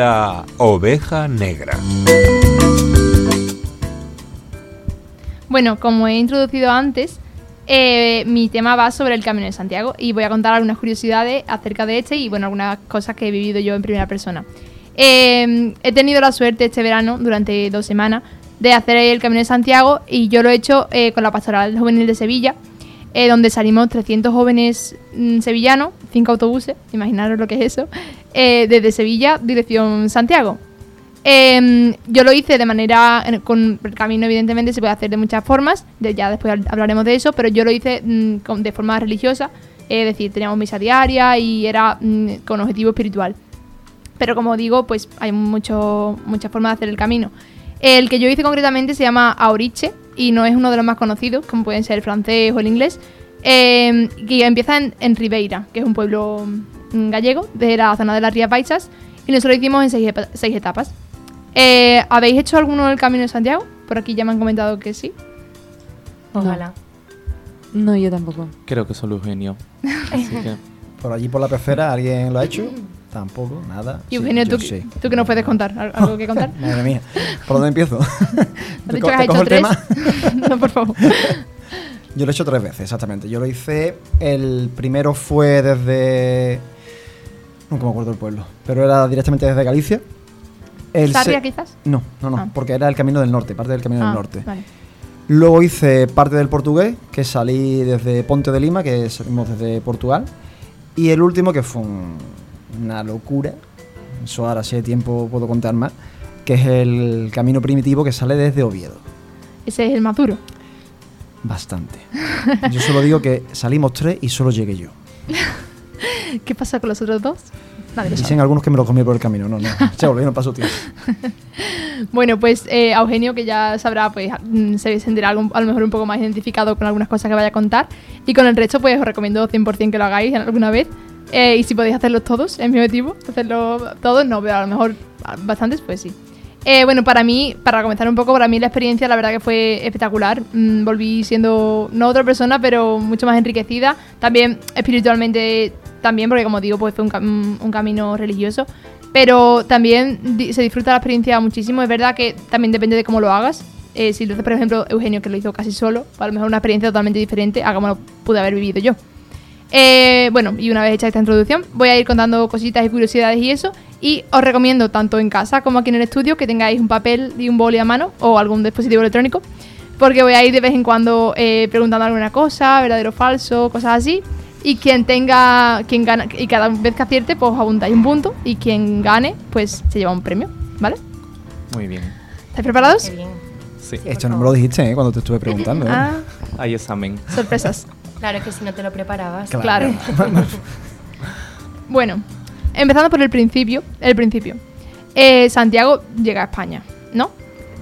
La oveja negra. Bueno, como he introducido antes, eh, mi tema va sobre el Camino de Santiago y voy a contar algunas curiosidades acerca de este y bueno, algunas cosas que he vivido yo en primera persona. Eh, he tenido la suerte este verano, durante dos semanas, de hacer el Camino de Santiago y yo lo he hecho eh, con la Pastoral Juvenil de Sevilla, eh, donde salimos 300 jóvenes mm, sevillanos, cinco autobuses, imaginaros lo que es eso, eh, desde Sevilla, dirección Santiago. Eh, yo lo hice de manera, con el camino evidentemente se puede hacer de muchas formas, ya después hab- hablaremos de eso, pero yo lo hice mm, de forma religiosa, es decir, teníamos misa diaria y era mm, con objetivo espiritual. Pero como digo, pues hay muchas formas de hacer el camino. El que yo hice concretamente se llama Aoriche y no es uno de los más conocidos, como pueden ser el francés o el inglés. Eh, y empieza en, en Ribeira, que es un pueblo mm, gallego de la zona de las Rías Baixas. Y nosotros lo hicimos en seis, seis etapas. Eh, ¿Habéis hecho alguno del Camino de Santiago? Por aquí ya me han comentado que sí. Ojalá. No, yo tampoco. Creo que solo Eugenio. Así que. Por allí por la pecera, ¿alguien lo ha hecho? Tampoco, nada. Y Eugenio, ¿tú, sí. ¿tú qué nos puedes contar? ¿Al- ¿Algo que contar? Madre mía, ¿por dónde empiezo? ¿Has ¿Te dicho que has hecho tres? tema? no, por favor. Yo lo he hecho tres veces, exactamente. Yo lo hice, el primero fue desde... Nunca me acuerdo el pueblo, pero era directamente desde Galicia. El ¿Sarria se- quizás? No, no, no, Ah. porque era el camino del norte, parte del camino Ah, del norte. Vale. Luego hice parte del portugués, que salí desde Ponte de Lima, que salimos desde Portugal. Y el último, que fue un- una locura, eso ahora sí de tiempo puedo contar más, que es el camino primitivo que sale desde Oviedo. Ese es el más duro. Bastante. Yo solo digo que salimos tres y solo llegué yo. ¿Qué pasa con los otros dos? Nadie lo sabe. Dicen algunos que me lo comí por el camino. No, no. No pasó tiempo. Bueno, pues eh, Eugenio, que ya sabrá, pues mm, se sentirá algo- a lo mejor un poco más identificado con algunas cosas que vaya a contar. Y con el resto, pues os recomiendo 100% que lo hagáis alguna vez. Eh, y si podéis hacerlos todos, es mi objetivo. Hacerlo todos, no, pero a lo mejor bastantes, pues sí. Eh, bueno, para mí, para comenzar un poco, para mí la experiencia la verdad que fue espectacular. Mm, volví siendo no otra persona, pero mucho más enriquecida. También espiritualmente, también, porque como digo, pues fue un, cam- un camino religioso. Pero también di- se disfruta la experiencia muchísimo. Es verdad que también depende de cómo lo hagas. Eh, si lo hace, por ejemplo, Eugenio, que lo hizo casi solo, a lo mejor una experiencia totalmente diferente a como lo pude haber vivido yo. Eh, bueno, y una vez hecha esta introducción, voy a ir contando cositas y curiosidades y eso. Y os recomiendo, tanto en casa como aquí en el estudio, que tengáis un papel y un boli a mano o algún dispositivo electrónico. Porque voy a ir de vez en cuando eh, preguntando alguna cosa, verdadero o falso, cosas así. Y quien tenga, quien gana, y cada vez que acierte, pues apuntáis un punto. Y quien gane, pues se lleva un premio, ¿vale? Muy bien. ¿Estáis preparados? Qué bien. Sí. Sí. Esto no me lo dijiste ¿eh? cuando te estuve preguntando. ¿eh? Ah, Hay examen. sorpresas. Claro, es que si no te lo preparabas. Claro. bueno, empezando por el principio. El principio. Eh, Santiago llega a España, ¿no?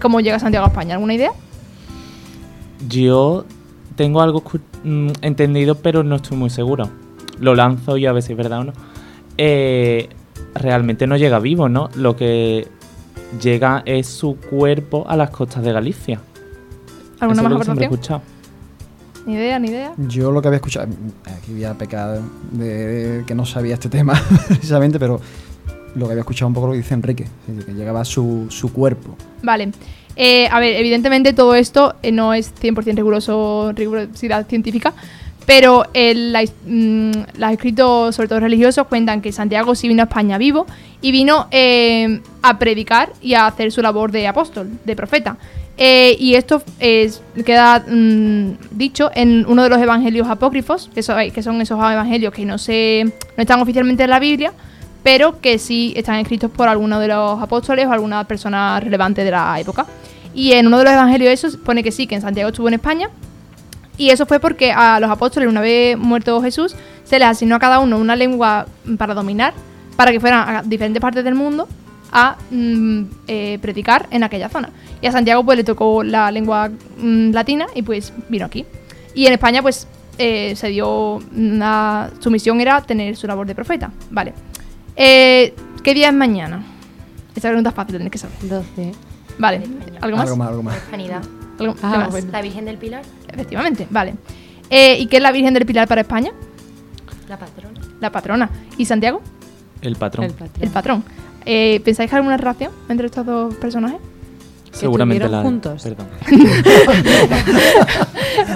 ¿Cómo llega Santiago a España? ¿Alguna idea? Yo tengo algo mm, entendido, pero no estoy muy seguro. Lo lanzo y a ver si es verdad o no. Eh, realmente no llega vivo, ¿no? Lo que llega es su cuerpo a las costas de Galicia. ¿Alguna Eso es más lo que siempre he escuchado. Ni idea, ni idea. Yo lo que había escuchado, aquí voy a pecar de que no sabía este tema precisamente, pero lo que había escuchado un poco lo que dice Enrique, que llegaba su, su cuerpo. Vale. Eh, a ver, evidentemente todo esto eh, no es 100% riguroso, rigurosidad científica, pero el, la, mm, los escritos, sobre todo religiosos, cuentan que Santiago sí vino a España vivo y vino eh, a predicar y a hacer su labor de apóstol, de profeta. Eh, y esto es- queda mm, dicho en uno de los evangelios apócrifos, que, que son esos evangelios que no, se, no están oficialmente en la Biblia, pero que sí están escritos por alguno de los apóstoles o alguna persona relevante de la época. Y en uno de los evangelios esos pone que sí, que en Santiago estuvo en España. Y eso fue porque a los apóstoles, una vez muerto Jesús, se les asignó a cada uno una lengua para dominar, para que fueran a diferentes partes del mundo a mm, eh, predicar en aquella zona. Y a Santiago pues le tocó la lengua mm, latina y pues vino aquí. Y en España pues eh, se dio una, su misión era tener su labor de profeta. Vale. Eh, ¿Qué día es mañana? Esta pregunta es fácil, tenéis que saber. 12. Vale. ¿Algo más? Algo más, algo más. ¿Algo- Ah, más? bueno. La Virgen del Pilar, Efectivamente, vale. Eh, ¿Y qué es la Virgen del Pilar para España? la patrona. La patrona. ¿Y Santiago? El patrón. El patrón. El patrón. Eh, ¿Pensáis que hay alguna relación entre estos dos personajes? Seguramente la. juntos. Perdón.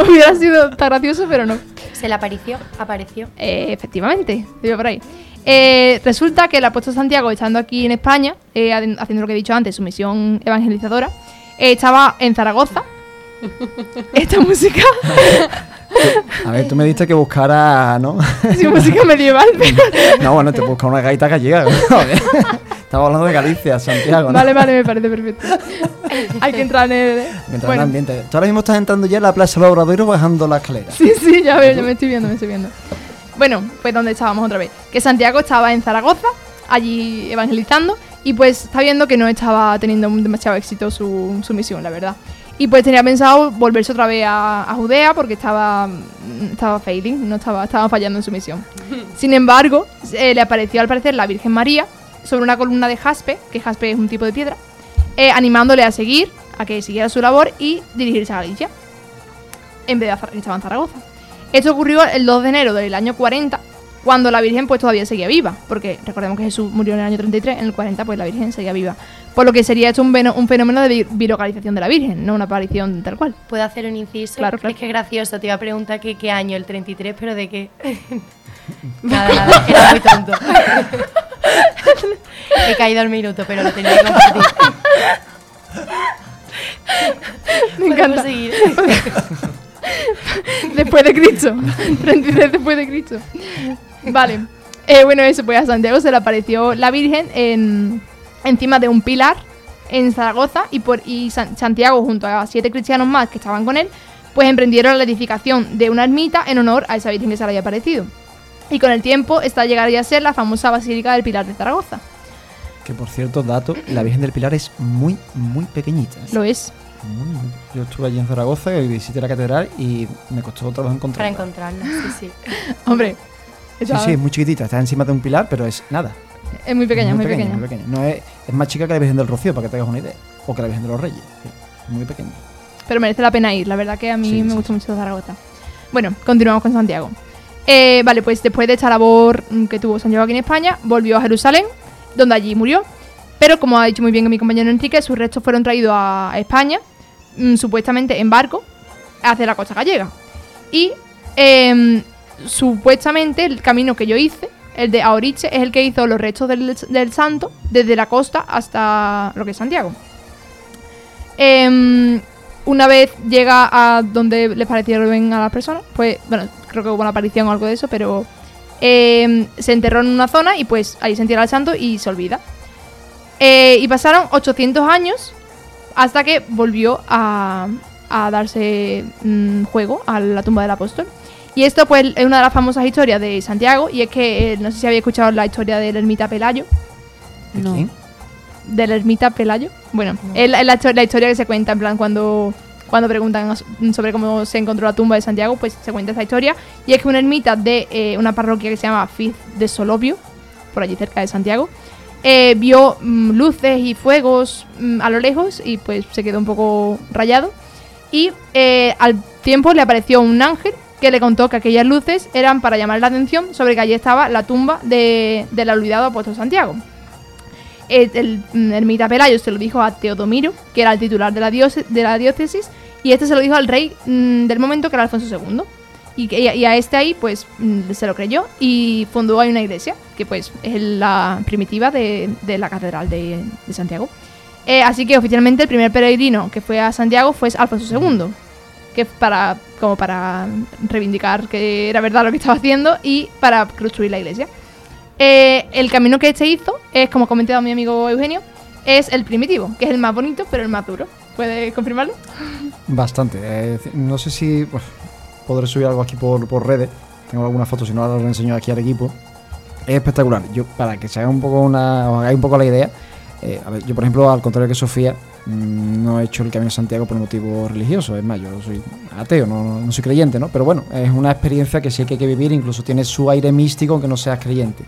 Hubiera sido tan gracioso, pero no. Se le apareció, apareció. Eh, efectivamente, iba por ahí. Eh, resulta que el apóstol Santiago, estando aquí en España, eh, haci- haciendo lo que he dicho antes, su misión evangelizadora, eh, estaba en Zaragoza. Esta música, A ver, tú me diste que buscara, ¿no? sí, música medieval, pero... no, bueno, te busca una gaita gallega. joder. Estaba hablando de Galicia, Santiago, ¿no? Vale, vale, me parece perfecto. Hay que entrar en el... Mientras en el Bueno, ambiente. Tú ahora mismo estás entrando ya en la Plaza del Obradoiro bajando la escalera. sí, sí, ya veo, ya me estoy viendo, me estoy viendo. Bueno, pues ¿dónde estábamos otra vez? Que Santiago estaba en Zaragoza, allí evangelizando, y pues está viendo que no estaba teniendo demasiado éxito su, su misión, la verdad. Y pues tenía pensado volverse otra vez a, a Judea porque estaba, estaba failing, no estaba, estaba fallando en su misión. Sin embargo, eh, le apareció al parecer la Virgen María sobre una columna de jaspe, que jaspe es un tipo de piedra, eh, animándole a seguir, a que siguiera su labor y dirigirse a Galicia, en vez de estaba en Zaragoza. Esto ocurrió el 2 de enero del año 40, cuando la Virgen pues todavía seguía viva, porque recordemos que Jesús murió en el año 33, en el 40 pues la Virgen seguía viva. Por lo que sería esto un, fenómeno de vi- virocalización de la Virgen, no una aparición tal cual. ¿Puedo hacer un inciso? Claro, claro. Es que es gracioso. Te iba a preguntar que qué año, el 33, pero de qué. nada, nada, era muy tonto. He caído al minuto, pero lo tenía que compartir. Me encanta. Seguir. después de Cristo. 33 después de Cristo. Vale. Eh, bueno, eso, pues a Santiago se le apareció la Virgen en, encima de un pilar en Zaragoza y, por, y San- Santiago junto a siete cristianos más que estaban con él, pues emprendieron la edificación de una ermita en honor a esa Virgen que se le había aparecido. Y con el tiempo, esta llegaría a ser la famosa Basílica del Pilar de Zaragoza. Que por cierto, dato, la Virgen del Pilar es muy, muy pequeñita. Lo es. Muy, muy- Yo estuve allí en Zaragoza y visité la catedral y me costó trabajo Para encontrarla. encontrarla, sí, sí. Hombre. Sí, sí, es muy chiquitita, está encima de un pilar, pero es nada. Es muy pequeña, muy, pequeña. muy pequeña. No es, es más chica que la Virgen del Rocío, para que te hagas una idea. O que la Virgen de los Reyes. sí, Muy pequeña. Pero merece la pena ir, la verdad que a mí Sí, me sí, gusta mucho Zaragoza. Bueno, continuamos con Santiago. Eh, vale, pues después de esta labor mm, que tuvo Santiago aquí en España, volvió a Jerusalén, donde allí murió. Pero como ha dicho muy bien mi compañero Enrique, sus restos fueron traídos a España, mm, supuestamente en barco, hacia la costa gallega. Y em, supuestamente el camino que yo hice, el de Aoriche, es el que hizo los restos del, del santo desde la costa hasta lo que es Santiago. Em, una vez llega a donde les parecieron a las personas, pues, bueno, creo que hubo una aparición o algo de eso, pero em, se enterró en una zona y pues ahí se entierra el santo y se olvida. Eh, y pasaron 800 años hasta que volvió a, a darse mm, juego a la tumba del apóstol. Y esto pues es una de las famosas historias de Santiago y es que, eh, no sé si habéis escuchado la historia del ermita Pelayo. ¿De No. quién? ¿Del ermita Pelayo? Bueno, es la, es la histo- la historia que se cuenta, en plan, cuando, cuando preguntan sobre cómo se encontró la tumba de Santiago, pues se cuenta esta historia. Y es que una ermita de eh, una parroquia que se llama Fiz de Solobio, por allí cerca de Santiago, eh, vio mm, luces y fuegos mm, a lo lejos y pues se quedó un poco rayado. Y eh, al tiempo le apareció un ángel que le contó que aquellas luces eran para llamar la atención sobre que allí estaba la tumba de- del olvidado apóstol Santiago. El mm, ermita Pelayo se lo dijo a Teodomiro, que era el titular de la, de la diócesis, y este se lo dijo al rey mm, del momento, que era Alfonso II. Y, a este ahí, pues, mm, se lo creyó y fundó ahí una iglesia, que pues es la primitiva de, de la catedral de, de Santiago. Eh, así que oficialmente el primer peregrino que fue a Santiago fue Alfonso II, que para como para reivindicar que era verdad lo que estaba haciendo y para construir la iglesia. Eh, el camino que este hizo es, como ha comentado mi amigo Eugenio, es el primitivo, que es el más bonito, pero el más duro. ¿Puede confirmarlo? Bastante. eh, no sé si podré subir algo aquí por, por redes. Tengo algunas fotos, si no, lo enseño aquí al equipo. Es espectacular. Yo, para que se haga un poco una, os hagáis un poco la idea, eh, yo por ejemplo, al contrario que Sofía, no he hecho el Camino de Santiago por motivo religioso. Es más, yo soy ateo, no, soy creyente, ¿no? Pero bueno, es una experiencia que sí que hay que vivir, incluso tiene su aire místico aunque no seas creyente.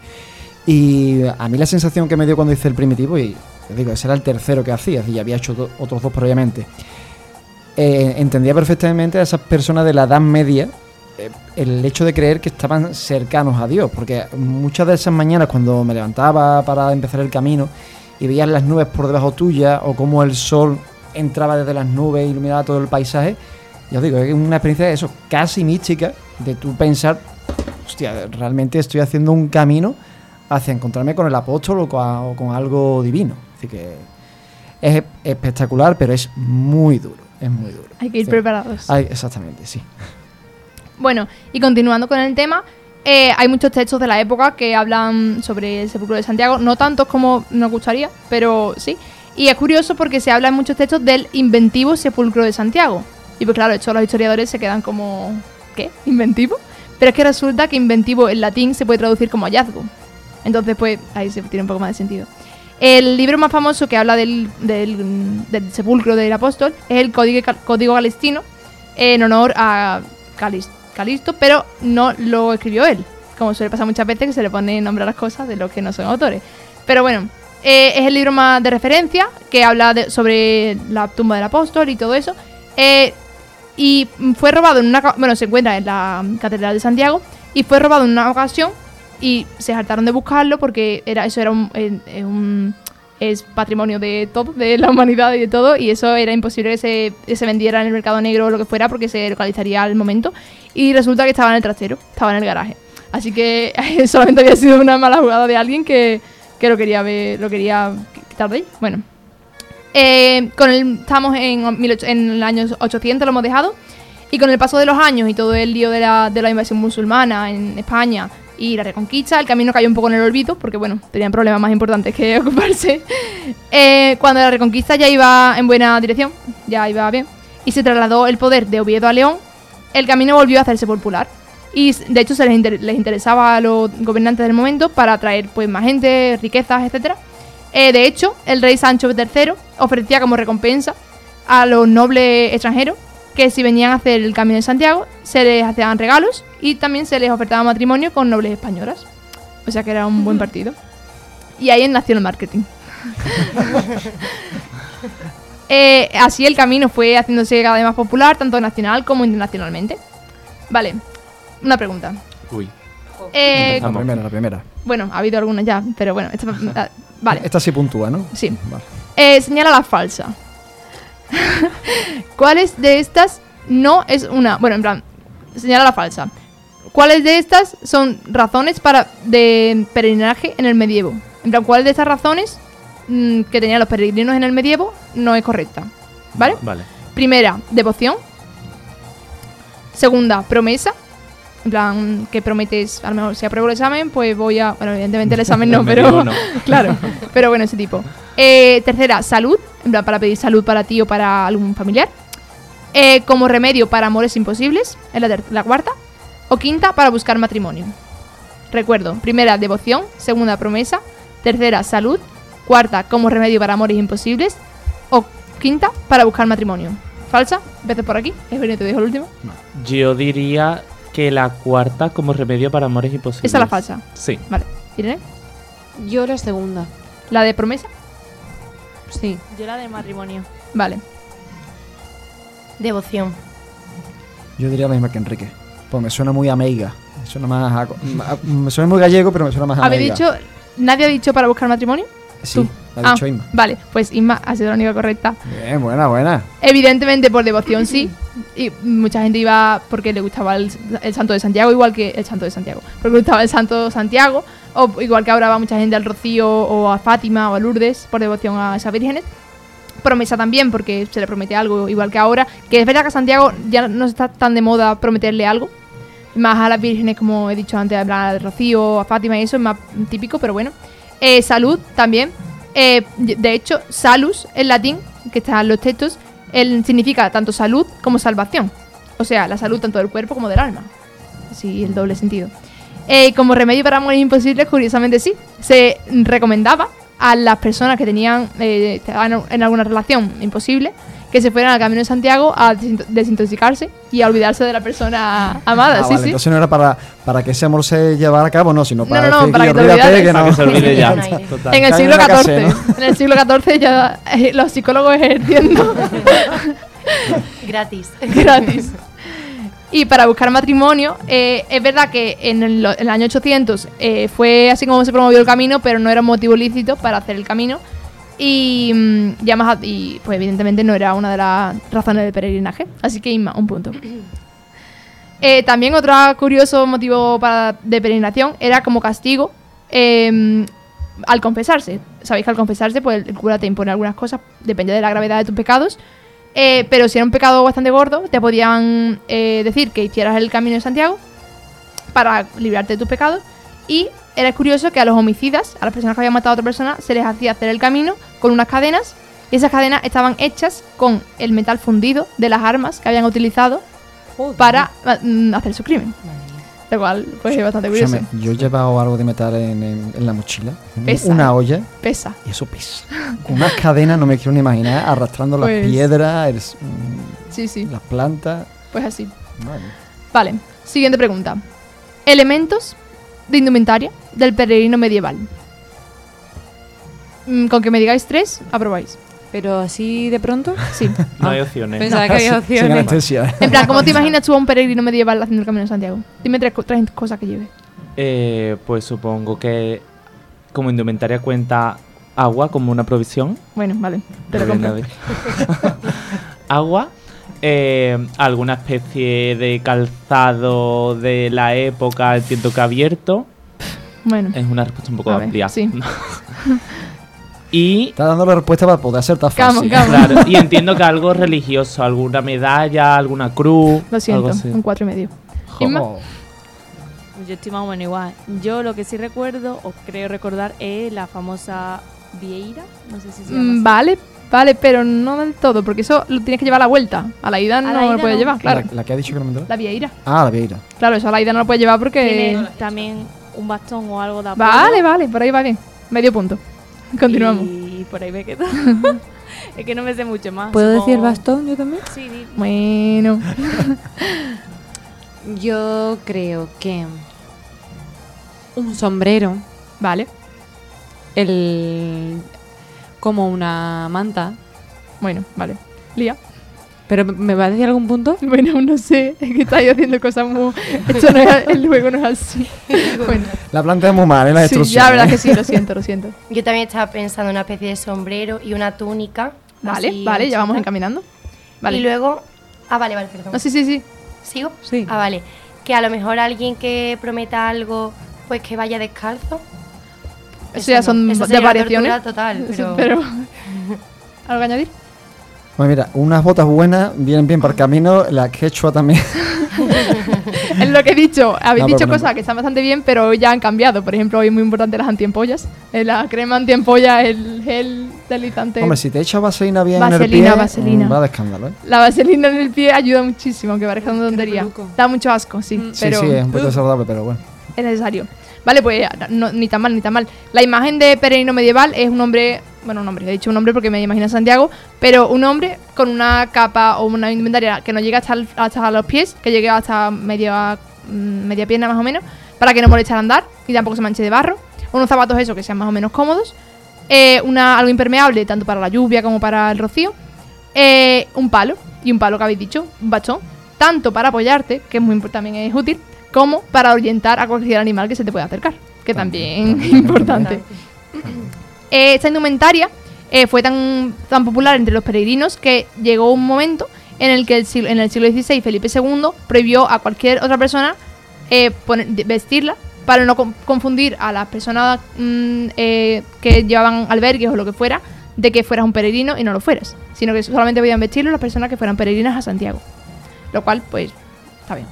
Y a mí la sensación que me dio cuando hice el primitivo, y te digo, ese era el tercero que hacía, y había hecho otros dos previamente, eh, entendía perfectamente a esas personas de la Edad Media eh, el hecho de creer que estaban cercanos a Dios, porque muchas de esas mañanas cuando me levantaba para empezar el camino y veías las nubes por debajo tuya o cómo el sol entraba desde las nubes y iluminaba todo el paisaje, ya os digo, es una experiencia eso, casi mística, de tú pensar, hostia, realmente estoy haciendo un camino hacia encontrarme con el apóstol o con, o con algo divino. Así que es espectacular, pero es muy duro, es muy duro. Hay que ir Sí. preparados. Ay, exactamente, sí. Bueno, y continuando con el tema, eh, hay muchos textos de la época que hablan sobre el sepulcro de Santiago, no tantos como nos gustaría, pero sí. Y es curioso porque se habla en muchos textos del inventivo sepulcro de Santiago. Y pues claro, esto los historiadores se quedan como, ¿qué? ¿Inventivo? Pero es que resulta que inventivo en latín se puede traducir como hallazgo. Entonces, pues ahí se tiene un poco más de sentido. El libro más famoso que habla del, del- sepulcro del apóstol es el Código, Código Galestino, en honor a Calis- Calisto, pero no lo escribió él. Como suele pasar muchas veces que se le pone nombre a las cosas de los que no son autores. Pero bueno, eh, es el libro más de referencia que habla sobre la tumba del apóstol y todo eso. Eh, y fue robado en una. Bueno, se encuentra en la Catedral de Santiago. Y fue robado en una ocasión. Y se hartaron de buscarlo porque era eso era un- es patrimonio de todo, de la humanidad y de todo. Y eso era imposible que se, vendiera en el mercado negro o lo que fuera porque se localizaría al momento. Y resulta que estaba en el trastero, estaba en el garaje. Así que solamente había sido una mala jugada de alguien que, que lo quería ver, lo quería quitar de ahí. Bueno. Eh, con el, estamos en, 18 en el año 800, lo hemos dejado. Y con el paso de los años y todo el lío de la, de la invasión musulmana en España y la reconquista, el camino cayó un poco en el olvido, porque bueno, tenían problemas más importantes que ocuparse. Eh, cuando la reconquista ya iba en buena dirección, ya iba bien, y se trasladó el poder de Oviedo a León, el camino volvió a hacerse popular. Y de hecho se les, les interesaba a los gobernantes del momento para atraer pues más gente, riquezas, etcétera. Eh, de hecho, el rey Sancho III ofrecía como recompensa a los nobles extranjeros que si venían a hacer el camino de Santiago se les hacían regalos y también se les ofertaba matrimonio con nobles españolas. O sea que era un buen partido. Y ahí nació el marketing. Eh, así el camino fue haciéndose cada vez más popular, tanto nacional como internacionalmente. Vale, una pregunta. Uy. Eh, La primera, la primera. bueno, ha habido algunas ya, pero bueno, esta- ah, vale. Esta sí puntúa, ¿no? Sí. Vale. Eh, señala la falsa. ¿Cuáles de estas no es una? Bueno, en plan, señala la falsa. ¿Cuáles de estas son razones para de peregrinaje en el medievo? En plan, ¿cuál de estas razones mm, que tenían los peregrinos en el medievo no es correcta? ¿Vale? Vale. Primera, devoción. Segunda, promesa. En plan, que prometes, a lo mejor si apruebo el examen, pues voy a... Bueno, evidentemente el examen no, pero... no. claro, pero bueno, ese tipo. Eh, tercera, salud. En plan, para pedir salud para ti o para algún familiar. Eh, como remedio para amores imposibles. Es la, la cuarta. O quinta, para buscar matrimonio. Recuerdo, primera, devoción. Segunda, promesa. Tercera, salud. Cuarta, como remedio para amores imposibles. O quinta, para buscar matrimonio. ¿Falsa? Vete por aquí. Es bien, te dejo el último. Yo diría que la cuarta como remedio para amores imposibles. Esa es la falsa. Sí. Vale. Irene, Yo la segunda. la de promesa. Sí. Yo la de matrimonio. Vale. Devoción. Yo diría la misma que Enrique. Pues me suena muy a meiga. Me suena más a- a- me suena muy gallego, pero me suena más a ¿Habéis meiga. dicho... ¿Nadie ha dicho para buscar matrimonio? Sí, tú. Ha dicho Ah, Inma. Vale, pues Inma ha sido la única correcta. Bien, buena, buena. Evidentemente por devoción sí. Y mucha gente iba porque le gustaba el, el santo de Santiago, igual que el santo de Santiago. Porque le gustaba el santo Santiago. O igual que ahora va mucha gente al Rocío o a Fátima o a Lourdes por devoción a esas vírgenes. Promesa también, porque se le promete algo, igual que ahora. Que es verdad que a Santiago ya no está tan de moda prometerle algo. Más a las vírgenes, como he dicho antes, al Rocío, a Fátima y eso es más típico, pero bueno. Eh, salud también. Eh, de hecho, salus en latín, que está en los textos, significa tanto salud como salvación. O sea, la salud tanto del cuerpo como del alma. Así el doble sentido. Eh, como remedio para amores imposibles, curiosamente sí. Se recomendaba a las personas que tenían eh, en alguna relación imposible que se fueran al camino de Santiago a desinto- desintoxicarse y a olvidarse de la persona amada. Ah, sí, vale, sí. entonces no era para, para que ese amor se llevara a cabo, no, sino para, no, no, para que te que Para no. que se olvide ya. Total. En el siglo en XIV. En el siglo XIV ya eh, los psicólogos ejerciendo Gratis. gratis. Y para buscar matrimonio, eh, es verdad que en el, en el año 800 eh, fue así como se promovió el camino, pero no era un motivo lícito para hacer el camino. Y, mm, ya más y pues evidentemente no era una de las razones de peregrinaje. Así que Inma, un punto. Eh, también otro curioso motivo para, de peregrinación era como castigo eh, al confesarse. Sabéis que al confesarse, pues el cura te impone algunas cosas, depende de la gravedad de tus pecados. Eh, pero si era un pecado bastante gordo, te podían eh, decir que hicieras el camino de Santiago para librarte de tus pecados. Y era curioso que a los homicidas, a las personas que habían matado a otra persona, se les hacía hacer el camino con unas cadenas. Y esas cadenas estaban hechas con el metal fundido de las armas que habían utilizado para mm, hacer su crimen. Lo cual, pues, es bastante curioso. Escúchame, yo he llevado algo de metal en, en- en la mochila. Pesa. Una olla. Pesa. Y eso pesa. Con unas cadenas no me quiero ni imaginar, arrastrando Pues- las piedras, el mm, Sí, sí. las plantas. Pues así. Vale. Vale, siguiente pregunta. Elementos de indumentaria del peregrino medieval. Mm, Con que me digáis tres, aprobáis. Pero así de pronto. Sí. No hay opciones. Pensaba que había Sin opciones. anestesia. En plan, ¿cómo te imaginas tú a un peregrino medieval haciendo el camino de Santiago? Dime tres, co- tres cosas que lleve. Eh, pues supongo que como indumentaria cuenta agua como una provisión. Bueno, vale, te lo compro. Agua, eh, alguna especie de calzado de la época, entiendo que abierto. Bueno, Es una respuesta un poco A ver, amplia. sí. y Está dando la respuesta para poder ser tan fácil. Claro, y entiendo que algo religioso, alguna medalla, alguna cruz. lo siento, algo así. un cuatro y medio. Jo. Yo estoy más o menos igual. Yo lo que sí recuerdo, o creo recordar, es la famosa Vieira. No sé si se llama Mm, así. Vale, vale, pero no del todo, porque eso lo tienes que llevar a la vuelta. A la ida no la lo ida puedes no. llevar, claro. la, la que ha dicho que no me entró. La vieira. Ah, la Vieira. Claro, eso a la ida no lo puedes llevar porque... Tiene también un bastón o algo de apoyo. Vale, vale, por ahí va bien. Medio punto. Continuamos. Y por ahí me quedo. es que no me sé mucho más. ¿Puedo decir el supongo- bastón yo también? Sí, di- Bueno. Yo creo que un sombrero, Vale. el como una manta. Bueno, vale. Lía. ¿Pero me va a decir algún punto? Bueno, no sé. Es que estáis haciendo cosas muy... Esto no es... El juego no es así. bueno. La planta es muy mal, ¿eh? La Sí, ya, la verdad que sí. Lo siento, lo siento. Yo también estaba pensando en una especie de sombrero y una túnica. Vale, así vale. Ya vamos encaminando. Vale. Y luego. Ah, vale, vale, perdón. No, sí, sí, sí. ¿Sigo? Sí. Ah, vale. Que a lo mejor alguien que prometa algo, pues que vaya descalzo. Eso ya son Eso de variaciones. total, pero... Pero... ¿Algo que añadir? Pues mira, unas botas buenas vienen bien para el camino, la quechua también. Es lo que he dicho. Habéis No, dicho cosas que están bastante bien, pero ya han cambiado. Por ejemplo, hoy es muy importante las antiempollas. Eh, La crema antiempolla, el gel deslizante. Hombre, si te echas vaselina bien en el Vaselina, pie, vaselina. va de escándalo, ¿eh? La vaselina en el pie ayuda muchísimo, aunque parezca una tontería. Da mucho asco, sí. Mm. Sí, pero sí, es un poquito desagradable, pero bueno. es necesario. Vale, pues no- ni tan mal, ni tan mal. La imagen de peregrino medieval es un hombre, bueno, un hombre, he dicho un hombre porque me imagino a Santiago, pero un hombre con una capa o una indumentaria que no llegue hasta, hasta los pies, que llegue hasta media, mm, media pierna más o menos, para que no moleste al andar y tampoco se manche de barro. Unos zapatos esos que sean más o menos cómodos. Eh, una, algo impermeable tanto para la lluvia como para el rocío. Eh, un palo, y un palo que habéis dicho, un bastón, tanto para apoyarte, que es muy, también es útil, como para orientar a cualquier animal que se te pueda acercar, que también es importante. Eh, esta indumentaria eh, fue tan, tan popular entre los peregrinos que llegó un momento en el que el siglo- en el siglo XVI Felipe II prohibió a cualquier otra persona eh, poner- vestirla para no con- confundir a las personas mm, eh, que llevaban albergues o lo que fuera de que fueras un peregrino y no lo fueras, sino que solamente podían vestirlo las personas que fueran peregrinas a Santiago. Lo cual, pues, está bien.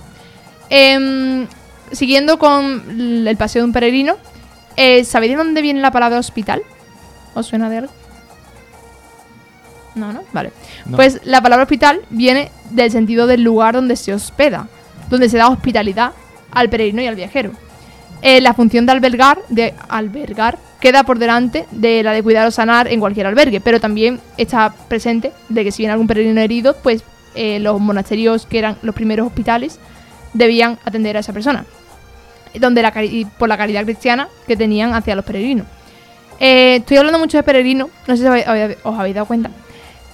Em, siguiendo con el paseo de un peregrino, eh, ¿sabéis de dónde viene la palabra hospital? ¿Os suena de algo? No, no, vale. No. Pues la palabra hospital viene del sentido del lugar donde se hospeda, donde se da hospitalidad al peregrino y al viajero. Eh, la función de albergar, de albergar, queda por delante de la de cuidar o sanar en cualquier albergue, pero también está presente de que si viene algún peregrino herido, pues eh, los monasterios que eran los primeros hospitales debían atender a esa persona, donde la y por la caridad cristiana que tenían hacia los peregrinos. Eh, estoy hablando mucho de peregrino, no sé si os habéis dado cuenta,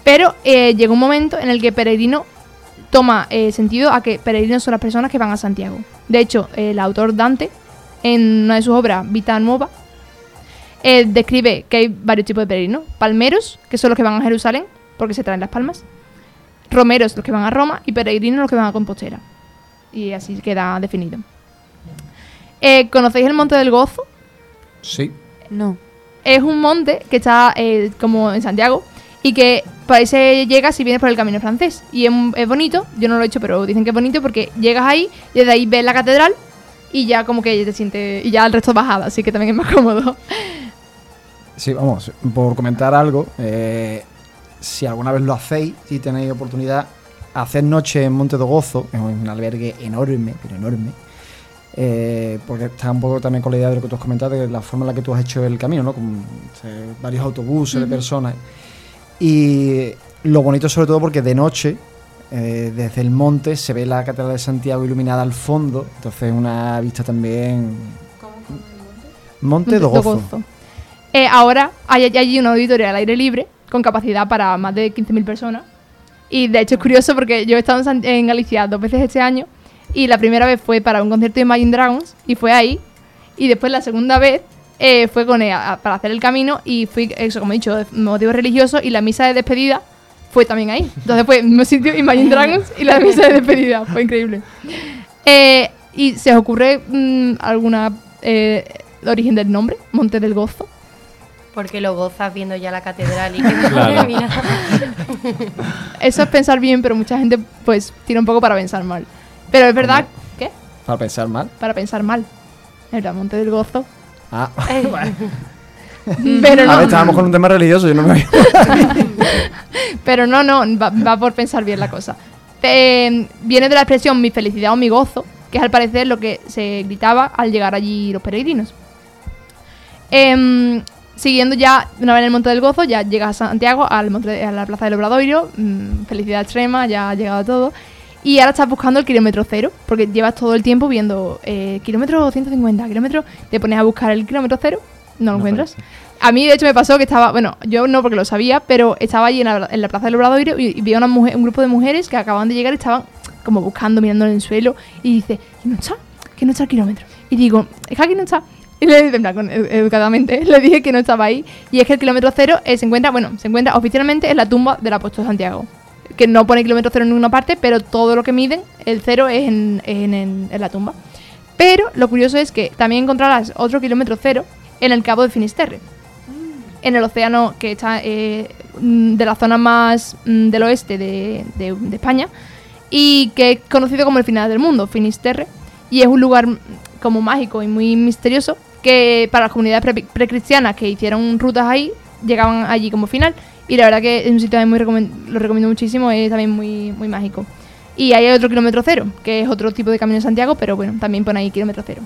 pero eh, llegó un momento en el que peregrino toma eh, sentido a que peregrinos son las personas que van a Santiago. De hecho, el autor Dante, en una de sus obras, Vita Nuova, eh, describe que hay varios tipos de peregrinos. Palmeros, que son los que van a Jerusalén, porque se traen las palmas. Romeros, los que van a Roma. Y peregrinos, los que van a Compostela. Y así queda definido. Eh, ¿Conocéis el Monte del Gozo? Sí. No. es un monte que está eh, como en Santiago y que por ahí se llega si vienes por el camino francés. Y es, es bonito, yo no lo he hecho, pero dicen que es bonito porque llegas ahí y desde ahí ves la catedral y ya como que te sientes. Y ya el resto es bajada, así que también es más cómodo. Sí, vamos, por comentar algo, eh, si alguna vez lo hacéis y tenéis oportunidad, hacer noche en Monte de Gozo, es un albergue enorme, pero enorme, eh, porque está un poco también con la idea de lo que tú has comentado, de la forma en la que tú has hecho el camino, ¿no? Con eh, varios autobuses de personas. Y lo bonito sobre todo porque de noche, eh, desde el monte, se ve la Catedral de Santiago iluminada al fondo, entonces una vista también... Monte de Do Gozo. Gozo. Eh, ahora hay hay allí una auditoría al aire libre con capacidad para más de 15.000 personas. Y de hecho es curioso porque yo he estado en, San- en Galicia dos veces este año y la primera vez fue para un concierto de Imagine Dragons y fue ahí. Y después la segunda vez eh, fue con ella para hacer el camino y fui, eso como he dicho, de motivos religiosos y la misa de despedida fue también ahí. Entonces fue el mismo sitio, Imagine Dragons y la misa de despedida. Fue increíble. Eh, ¿Y se os ocurre mm, alguna eh, origen del nombre? Monte del Gozo. Porque lo gozas viendo ya la catedral y que Claro. Eso es pensar bien, pero mucha gente pues tira un poco para pensar mal. Pero es verdad, ¿qué? Para pensar mal. Para pensar mal. Verdad, Monte del Gozo. Ah, Pero a ver, no, estábamos con un tema religioso, yo no me había... pero no, no, va, va por pensar bien la cosa. Eh, viene de la expresión mi felicidad o mi gozo, que es al parecer lo que se gritaba al llegar allí los peregrinos. Em, siguiendo ya, una vez en el Monte del Gozo, ya llegas a Santiago, al monte, a la Plaza del Obradoiro, mm, felicidad extrema, ya ha llegado todo. Y ahora estás buscando el kilómetro cero, porque llevas todo el tiempo viendo eh, kilómetro 150, kilómetro, te pones a buscar el kilómetro cero, no lo No encuentras. A mí, de hecho, me pasó que estaba, bueno, yo no porque lo sabía, pero estaba allí en la, en la Plaza del Obradoiro y, y vi a una mujer, un grupo de mujeres que acababan de llegar y estaban como buscando, mirando en el suelo. Y dice, ¿y no está? Que no está el kilómetro. Y digo, es que aquí no está. Y le en plan, ed- educadamente, le dije que no estaba ahí. Y es que el kilómetro cero eh, se encuentra, bueno, se encuentra oficialmente en la tumba del apóstol Santiago. Que no pone kilómetro cero en ninguna parte, pero todo lo que miden, el cero es en, en- en- en la tumba. Pero lo curioso es que también encontrarás otro kilómetro cero en el cabo de Finisterre en el océano que está eh, mm, de la zona más mm, del oeste de, de- de España y que es conocido como el final del mundo, Finisterre, y es un lugar mm, como mágico y muy misterioso que para las comunidades pre- precristianas que hicieron rutas ahí llegaban allí como final y la verdad que es un sitio también muy lo recomiendo muchísimo, es también muy, muy mágico. Y ahí hay otro kilómetro cero, que es otro tipo de camino en Santiago, pero bueno, también pone ahí kilómetro cero.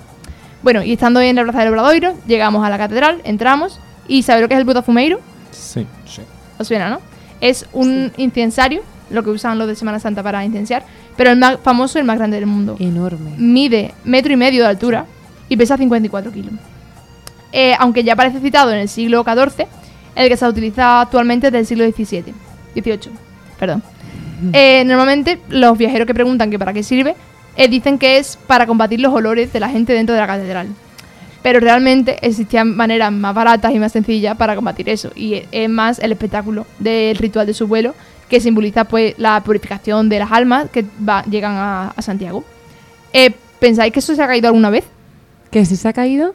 Bueno, y estando en la Plaza del Obradoiro, llegamos a la catedral, entramos y ¿sabéis lo que es el botafumeiro? Sí. ¿Os suena, no? Es un incensario, lo que usan los de Semana Santa para incenciar, pero el más famoso y el más grande del mundo. Enorme. Mide metro y medio de altura y pesa 54 kilos. Eh, aunque ya aparece citado en el siglo XIV, el que se utiliza actualmente es del siglo XVII. 18, perdón. Eh, normalmente los viajeros que preguntan que para qué sirve, eh, dicen que es para combatir los olores de la gente dentro de la catedral. Pero realmente existían maneras más baratas y más sencillas para combatir eso. Y es más el espectáculo del ritual de su vuelo que simboliza pues la purificación de las almas que va- llegan a, a Santiago. Eh, ¿Pensáis que eso se ha caído alguna vez? ¿Que si se ha caído?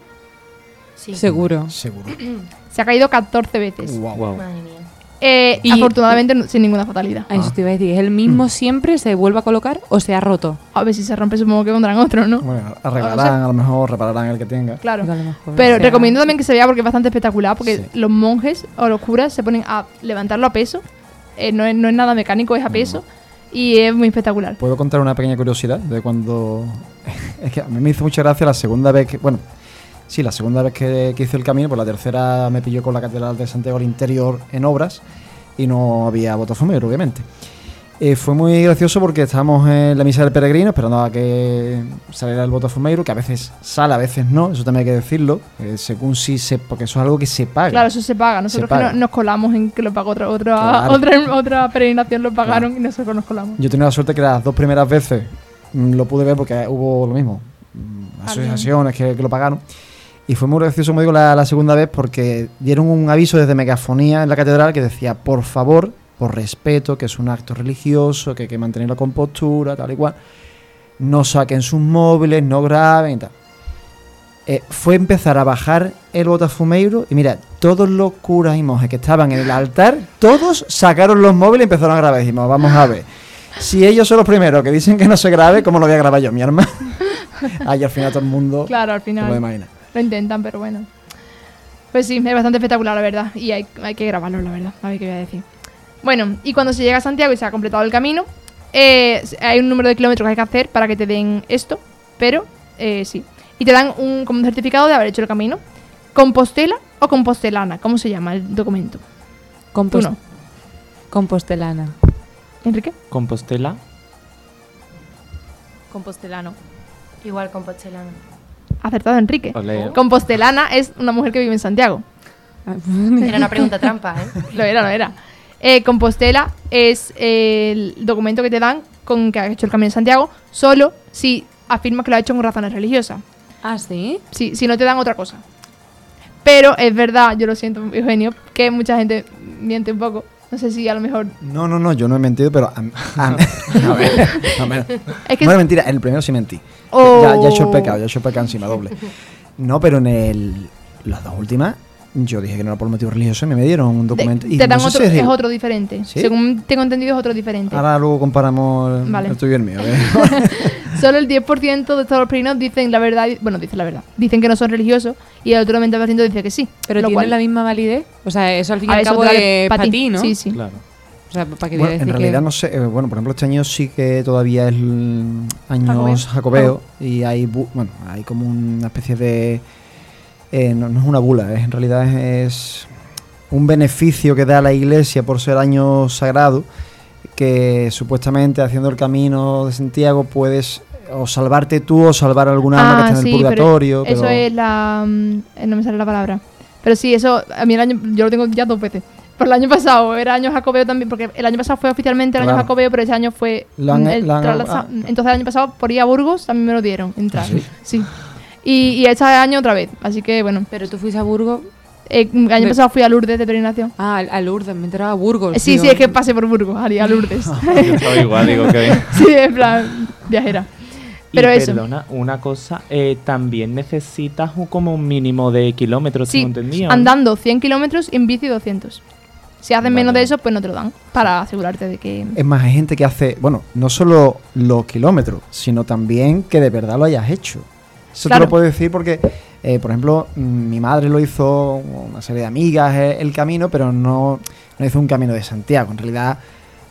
Sí. Seguro. Seguro. Se ha caído 14 veces. Wow. Wow. Madre mía. Eh, Y- afortunadamente no- sin ninguna fatalidad. A eso te iba a decir. ¿Es el mismo siempre? ¿Se vuelve a colocar o se ha roto? A ver si se rompe, supongo que pondrán otro, ¿no? Bueno, arreglarán, a lo mejor repararán el que tenga. Claro. Digo, a lo mejor, Pero sea, recomiendo también que se vea porque es bastante espectacular, porque Sí. los monjes o los curas se ponen a levantarlo a peso. Eh, no, es, no es nada mecánico, es a peso. Y es muy espectacular. ¿Puedo contar una pequeña curiosidad de cuando... es que a mí me hizo mucha gracia la segunda vez que... Bueno, sí, la segunda vez que, que hice el camino, pues la tercera me pilló con la Catedral de Santiago al interior en obras y no había botafumero, obviamente. Eh, fue muy gracioso porque estábamos en la misa del peregrino esperando a que saliera el Botafumeiro, que a veces sale, a veces no, eso también hay que decirlo, eh, según si se, porque eso es algo que se paga. Claro, eso se paga. Nosotros Se paga. que no- nos colamos en que lo pagó otra, otra, Claro. otra, otra peregrinación, lo pagaron y nosotros nos colamos. Yo tenía la suerte que las dos primeras veces lo pude ver porque hubo lo mismo, mm, asociaciones que, que lo pagaron. Y fue muy gracioso, como digo, la, la segunda vez porque dieron un aviso desde megafonía en la catedral que decía, por favor, por respeto, que es un acto religioso, que hay que mantener la compostura, tal y cual, no saquen sus móviles, no graben y tal. Eh, fue empezar a bajar el botafumeiro y mira, todos los curas y monjes que estaban en el altar, todos sacaron los móviles y empezaron a grabar. Dijimos, vamos a ver, si ellos son los primeros que dicen que no se grabe, ¿cómo lo voy a grabar yo, mi hermano? Ahí al final todo el mundo Claro, al final imaginar. lo intentan, pero bueno. Pues sí, es bastante espectacular, la verdad. Y hay, hay que grabarlo, la verdad. A ver qué voy a decir. Bueno, y cuando se llega a Santiago y se ha completado el camino, eh, hay un número de kilómetros que hay que hacer para que te den esto, pero eh, sí. Y te dan un, como un certificado de haber hecho el camino. ¿Compostela o compostelana? ¿Cómo se llama el documento? Tú Compos- no. Compostelana. ¿Enrique? Compostela. Compostelano. Igual compostelano. Acertado, Enrique. Compostelana es una mujer que vive en Santiago. Era una pregunta trampa, ¿eh? Lo era, lo era. Eh, Compostela es el documento que te dan con que has hecho el Camino de Santiago, solo si afirmas que lo has hecho con razones religiosas. Ah, sí. Si, si no te dan otra cosa. Pero es verdad, yo lo siento, Eugenio, que mucha gente miente un poco. No sé si a lo mejor. No, no, no, yo no he mentido, pero... A, a- a ver, a ver. Es que No es mentira, el primero sí mentí. Oh. Ya, ya he hecho el pecado, ya he hecho el pecado encima, doble. No, pero en el, las dos últimas, yo dije que no era por motivo religioso y me dieron un documento. y te no dan sé otro, si es otro diferente. ¿Sí? Según tengo entendido, es otro diferente. Ahora luego comparamos el, Vale. el tuyo y el mío. ¿eh? Solo el 10% de todos los peregrinos dicen la verdad. Bueno, dicen la verdad. Dicen que no son religiosos y el otro 90% dice que sí. Pero lo tiene cual- la misma validez. O sea, eso al fin y a al cabo es pa' para ti, ¿no? Sí, sí. Claro. O sea, para a Bueno, en decir realidad que... no sé, eh, bueno, por ejemplo, este año sí que todavía es el años jacobeo y hay, bu- bueno, hay como una especie de, eh, no, no es una bula, es, en realidad es, un beneficio que da la iglesia por ser año sagrado, que supuestamente haciendo el camino de Santiago puedes o salvarte tú o salvar a alguna alma que Ah, está en sí, el pero purgatorio. Eso pero- es la. mm, No me sale la palabra. Pero sí, eso. A mí el año. Yo lo tengo ya dos veces. Por el año pasado era año jacobeo también. Porque el año pasado fue oficialmente el año Claro. jacobeo, pero ese año fue. Han- el han- traslasa- ah. Entonces el año pasado por ir a Burgos también me lo dieron. Entrar. ¿Ah, sí? Sí. Y, y este año otra vez. Así que bueno. Pero tú fuiste a Burgos... Eh, el año Me- pasado fui a Lourdes de peregrinación. Ah, a- a Lourdes, me he enterado a Burgos. Eh, sí, digo. sí, es que pasé por Burgos. Haría Lourdes. Yo estaba igual, digo que sí, en plan. Viajera. Pero y eso. perdona, una cosa, eh, también necesitas un, como un mínimo de kilómetros, Sí, tengo andando 100 kilómetros y en bici 200. Si haces menos de eso, pues no te lo dan. Para asegurarte de que. Es más, hay gente que hace, bueno, no solo los kilómetros, sino también que de verdad lo hayas hecho. Eso Claro. te lo puedo decir porque, eh, por ejemplo, mm, mi madre lo hizo, una serie de amigas, eh, el camino, pero no, no hizo un camino de Santiago. En realidad,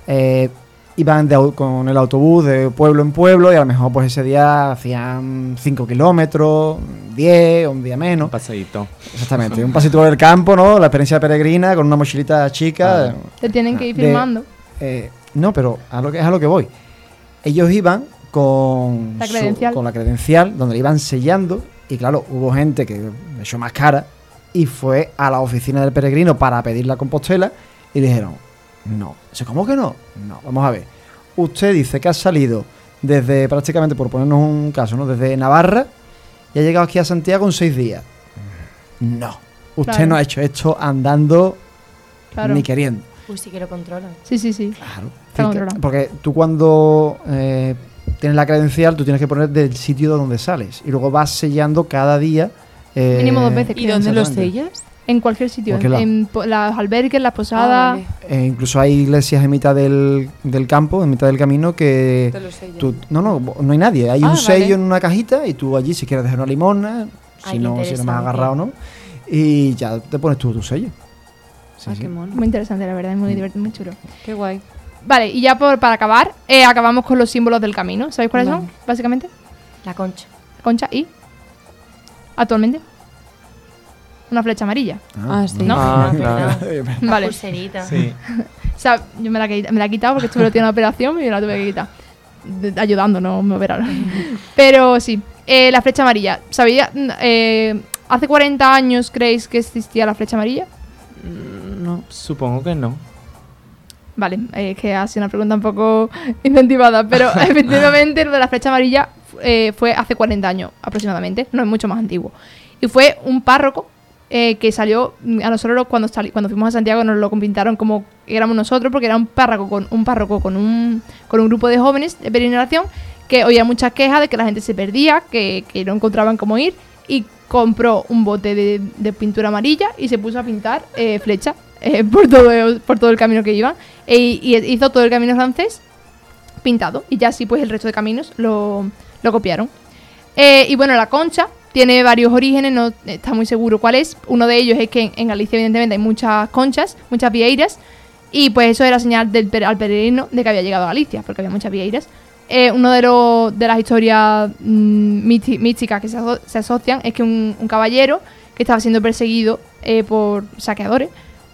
eh, iban de con el autobús de pueblo en pueblo y a lo mejor pues ese día hacían 5 kilómetros, 10 o un día Un menos. paseíto. Exactamente, un pasito por el campo, ¿no? La experiencia peregrina con una mochilita chica. Ah. Te tienen que ir De- filmando. Eh, no, pero a lo que es a lo que voy. Ellos iban con La su- credencial. con la credencial, donde le iban sellando, y claro, hubo gente que le echó más cara y fue a la oficina del peregrino para pedir la compostela y le dijeron, no. Dice, ¿cómo que no? No, vamos a ver. Usted dice que ha salido desde prácticamente, por ponernos un caso, ¿no? Desde Navarra y ha llegado aquí a Santiago en seis días. No. Usted Claro. no ha hecho esto andando Claro. ni queriendo. Uy, sí que lo controlan. Sí, sí, sí. Claro. Está Sí, controlado. Porque tú cuando eh, tienes la credencial, tú tienes que poner del sitio de donde sales. Y luego vas sellando cada día. eh, Mínimo dos veces, ¿Y dónde los Exactamente. sellas? En cualquier sitio. En po- las albergues, las Ah, posadas. vale. eh, incluso hay iglesias en mitad del, del campo, en mitad del camino, que Te tú, no, no, no hay nadie. Hay Ah, un sello en una cajita y tú allí, si quieres dejar una limona, si Ay, no, si eres más interesante. agarrado, ¿no? Y ya te pones tú tu sello. Sí, Ah, sí. qué mono. Muy interesante, la verdad. Es muy Mm. divertido, muy chulo. Qué guay. Vale, y ya por, para acabar, eh, acabamos con los símbolos del camino. ¿Sabéis cuáles Vale. son? Básicamente. La concha. Concha y. Actualmente. Una flecha amarilla. Ah, sí. ¿No? Ah, claro. La Vale. pulserita. Sí. O sea, yo me la, me la he quitado porque estuve tiene una operación y me la tuve que quitar. De- ayudando, no me operaron. Pero sí, eh, la flecha amarilla. ¿Sabía? mm, eh, ¿Hace 40 años creéis que existía la flecha amarilla? No. Supongo que no. Vale, eh, es que ha sido una pregunta un poco incentivada, pero efectivamente lo de la flecha amarilla eh, fue hace 40 años aproximadamente, no es mucho más antiguo. Y fue un párroco eh, que salió, mm, a nosotros cuando, sali- cuando fuimos a Santiago nos lo pintaron como éramos nosotros, porque era un párroco con un párroco con un, con un grupo de jóvenes de peregrinación que oía muchas quejas de que la gente se perdía, que, que no encontraban cómo ir, y compró un bote de, de pintura amarilla y se puso a pintar eh, flechas eh, por, todo, el- por todo el camino que iban. E- y hizo todo el camino francés pintado. Y ya así pues el resto de caminos lo, lo copiaron. Eh, y bueno, la concha tiene varios orígenes, no está muy seguro cuál es. Uno de ellos es que en, Galicia evidentemente hay muchas conchas, muchas vieiras. Y pues eso era señal del, al peregrino de que había llegado a Galicia, porque había muchas vieiras. Eh, uno de, los de las historias mm, místi- místicas que se, se asocian es que un, un caballero que estaba siendo perseguido eh, por saqueadores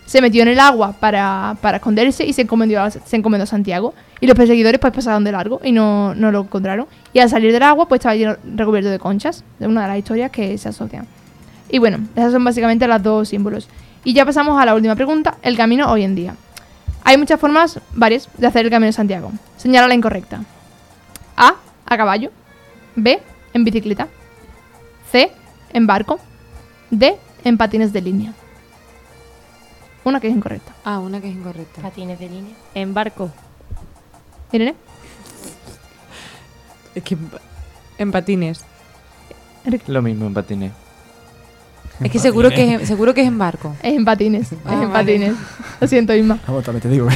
se metió en el agua para, para esconderse y se encomendó, a, se Santiago. Y los perseguidores pues pasaron de largo y no, no lo encontraron. Y al salir del agua pues estaba lleno- recubierto de conchas. Es una de las historias que se asocian. Y bueno, esas son básicamente las dos símbolos. Y ya pasamos a la última pregunta, el camino hoy en día. Hay muchas formas, varias, de hacer el camino de Santiago. Señala la incorrecta. A, a caballo. B, en bicicleta. C, en barco. D, en patines de línea. Una que es incorrecta. Ah, una que es incorrecta. Patines de línea. En barco. Irene, Es que en pa- en patines. Lo mismo en patines. Es que seguro que es, seguro que es en barco. es en patines. es Ah, en vale. patines. Lo siento, Isma. Vamos, también te digo,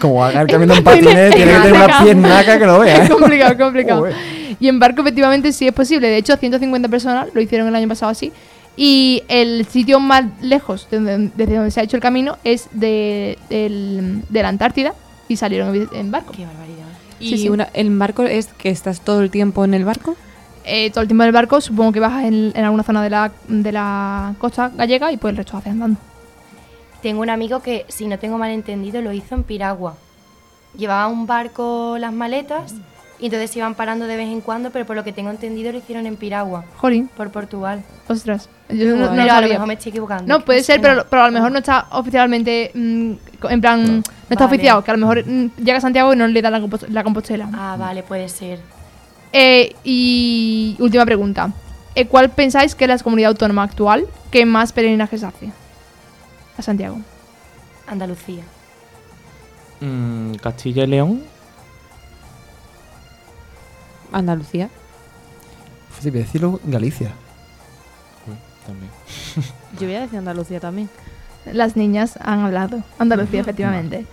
como haga el camino en Es patines, tiene que tener una complicado. piernaca que lo vea. Es ¿eh? complicado, complicado. Joder. Y en barco efectivamente sí es posible. De hecho, 150 personas lo hicieron el año pasado así. Y el sitio más lejos de donde- desde donde se ha hecho el camino es de, del- de la Antártida y salieron en- en barco. Qué barbaridad. Y Sí, sí. una- el barco es que estás todo el tiempo en el barco. Eh, todo el tiempo del barco, supongo que bajas en, en alguna zona de la, de la costa gallega y pues el resto haces andando. Tengo un amigo que, si no tengo mal entendido, lo hizo en Piragua. Llevaba un barco las maletas y entonces iban parando de vez en cuando, pero por lo que tengo entendido lo hicieron en Piragua, Jolín, por Portugal. ostras. Yo no, no lo pero a lo mejor me estoy equivocando. No, puede ser, pero, pero a lo mejor no está oficialmente. mm, en plan, no está Vale. oficiado. Que a lo mejor mm, llega a Santiago y no le da la, compos- la compostela. Ah, vale, puede ser. Eh, y última pregunta. Eh, ¿Cuál pensáis que es la comunidad autónoma actual que más peregrinajes hace? A Santiago. Andalucía. Mm, Castilla y León. Andalucía. Fácil decirlo, Galicia. Uy, también. Yo voy a decir Andalucía también. Las niñas han hablado. Andalucía, efectivamente.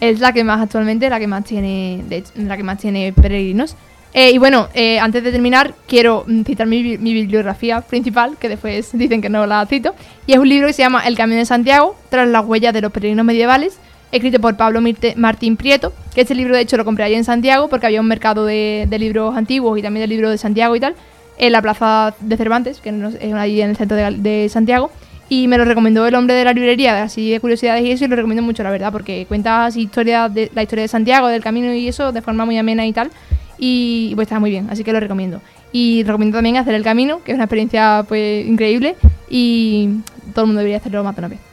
Es la que más actualmente, la que más tiene, de hecho, la que más tiene peregrinos. Eh, y bueno, eh, antes de terminar, quiero mm, citar mi, mi bibliografía principal, que después dicen que no la cito. Y es un libro que se llama El Camino de Santiago, tras las huellas de los peregrinos medievales, escrito por Pablo Martín Prieto. Que este libro, de hecho, lo compré allí en Santiago, porque había un mercado de, libros antiguos y también de libros de Santiago y tal, en la plaza de Cervantes, que es ahí en el centro de, de Santiago. Y me lo recomendó el hombre de la librería, así de curiosidades y eso, y lo recomiendo mucho, la verdad, porque cuenta así historia de, la historia de Santiago, del camino y eso, de forma muy amena y tal. Y pues está muy bien, así que lo recomiendo. Y recomiendo también hacer el camino, que es una experiencia pues increíble y todo el mundo debería hacerlo más de una vez.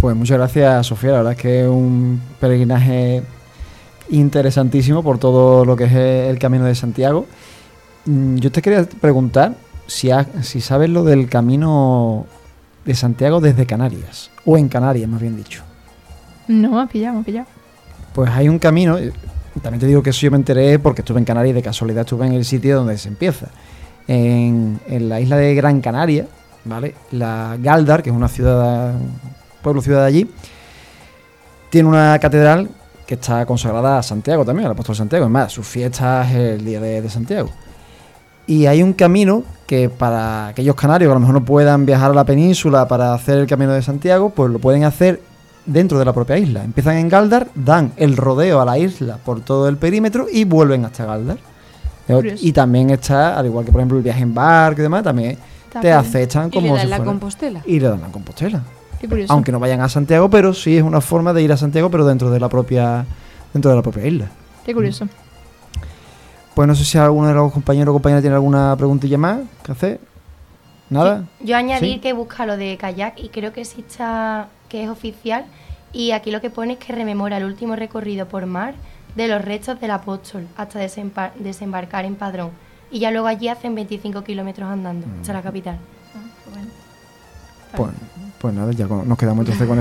Pues muchas gracias, Sofía. La verdad es que es un peregrinaje interesantísimo por todo lo que es el Camino de Santiago. Mm, Yo te quería preguntar si, ha- si sabes lo del Camino de Santiago desde Canarias, o en Canarias, más bien dicho. No, me has pillado, me has pillado. Pues hay un camino, eh, también te digo que eso yo me enteré porque estuve en Canarias y de casualidad estuve en el sitio donde se empieza. En, en la isla de Gran Canaria, ¿vale? La Galdar, que es una ciudad, pueblo ciudad de allí, tiene una catedral que está consagrada a Santiago también, al apóstol Santiago. Es más, su fiesta es el día de, de Santiago. Y hay un camino que para aquellos canarios que a lo mejor no puedan viajar a la península para hacer el camino de Santiago, pues lo pueden hacer dentro de la propia isla. Empiezan en Galdar, dan el rodeo a la isla por todo el perímetro y vuelven hasta Galdar. Curioso. Y también está, al igual que por ejemplo el viaje en barco y demás, también te bien. aceptan Y le como dan si la Compostela. y le dan la Compostela. Qué curioso. Aunque no vayan a Santiago, pero sí es una forma de ir a Santiago, pero dentro de la propia, dentro de la propia isla. Qué curioso. Pues no sé si alguno de los compañeros o compañeras tiene alguna preguntilla más que hacer. ¿Nada? Yo añadí ¿Sí? que busca lo de kayak y creo que sí está, que es oficial. Y aquí lo que pone es que rememora el último recorrido por mar de los restos del apóstol hasta desempa- desembarcar en Padrón. Y ya luego allí hacen 25 kilómetros andando hasta la capital. Pues, pues nada, ya nos quedamos entonces con